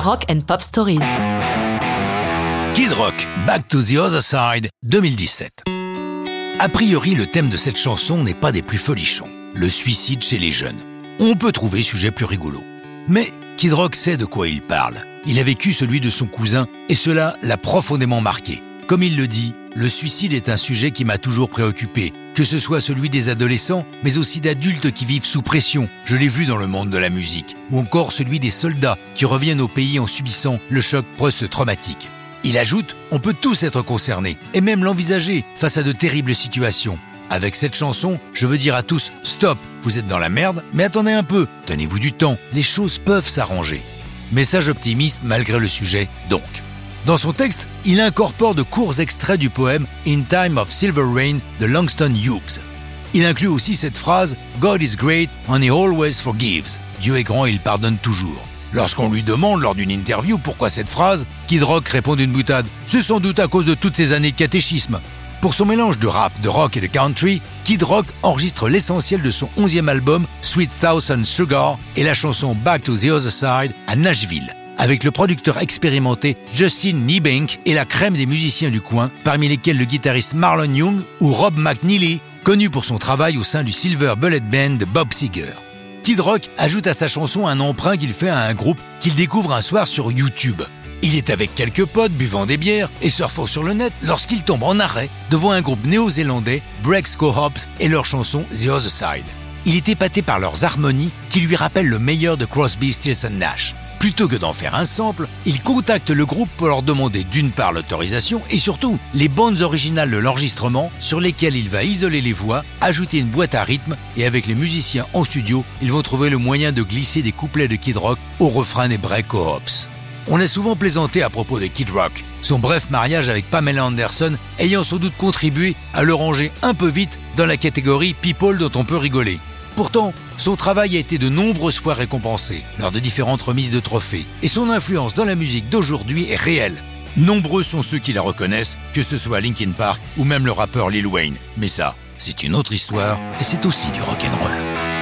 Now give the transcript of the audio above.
Rock and Pop Stories. Kid Rock, Back to the Other Side, 2017. A priori, le thème de cette chanson n'est pas des plus folichons, le suicide chez les jeunes. On peut trouver sujet plus rigolo. Mais Kid Rock sait de quoi il parle. Il a vécu celui de son cousin et cela l'a profondément marqué. Comme il le dit, le suicide est un sujet qui m'a toujours préoccupé, que ce soit celui des adolescents, mais aussi d'adultes qui vivent sous pression, je l'ai vu dans le monde de la musique, ou encore celui des soldats qui reviennent au pays en subissant le choc post-traumatique. Il ajoute, on peut tous être concernés, et même l'envisager face à de terribles situations. Avec cette chanson, je veux dire à tous, stop, vous êtes dans la merde, mais attendez un peu, tenez-vous du temps, les choses peuvent s'arranger. Message optimiste malgré le sujet, donc. Dans son texte, il incorpore de courts extraits du poème In Time of Silver Rain de Langston Hughes. Il inclut aussi cette phrase God is great and he always forgives. Dieu est grand et il pardonne toujours. Lorsqu'on lui demande lors d'une interview pourquoi cette phrase, Kid Rock répond d'une boutade C'est sans doute à cause de toutes ces années de catéchisme. Pour son mélange de rap, de rock et de country, Kid Rock enregistre l'essentiel de son onzième album Sweet Thousand Sugar et la chanson Back to the Other Side à Nashville avec le producteur expérimenté Justin Niebank et la crème des musiciens du coin, parmi lesquels le guitariste Marlon Young ou Rob McNeely, connu pour son travail au sein du Silver Bullet Band de Bob Seger. Kid Rock ajoute à sa chanson un emprunt qu'il fait à un groupe qu'il découvre un soir sur YouTube. Il est avec quelques potes buvant des bières et surfant sur le net lorsqu'il tombe en arrêt devant un groupe néo-zélandais, Breaks Co-Hops, et leur chanson The Other Side. Il est épaté par leurs harmonies qui lui rappellent le meilleur de Crosby, Stills Nash. Plutôt que d'en faire un sample, il contacte le groupe pour leur demander d'une part l'autorisation et surtout les bandes originales de l'enregistrement sur lesquelles il va isoler les voix, ajouter une boîte à rythme et avec les musiciens en studio, ils vont trouver le moyen de glisser des couplets de Kid Rock au refrain des break hops On a souvent plaisanté à propos de Kid Rock, son bref mariage avec Pamela Anderson ayant sans doute contribué à le ranger un peu vite dans la catégorie People dont on peut rigoler. Pourtant, son travail a été de nombreuses fois récompensé lors de différentes remises de trophées, et son influence dans la musique d'aujourd'hui est réelle. Nombreux sont ceux qui la reconnaissent, que ce soit Linkin Park ou même le rappeur Lil Wayne. Mais ça, c'est une autre histoire, et c'est aussi du rock'n'roll.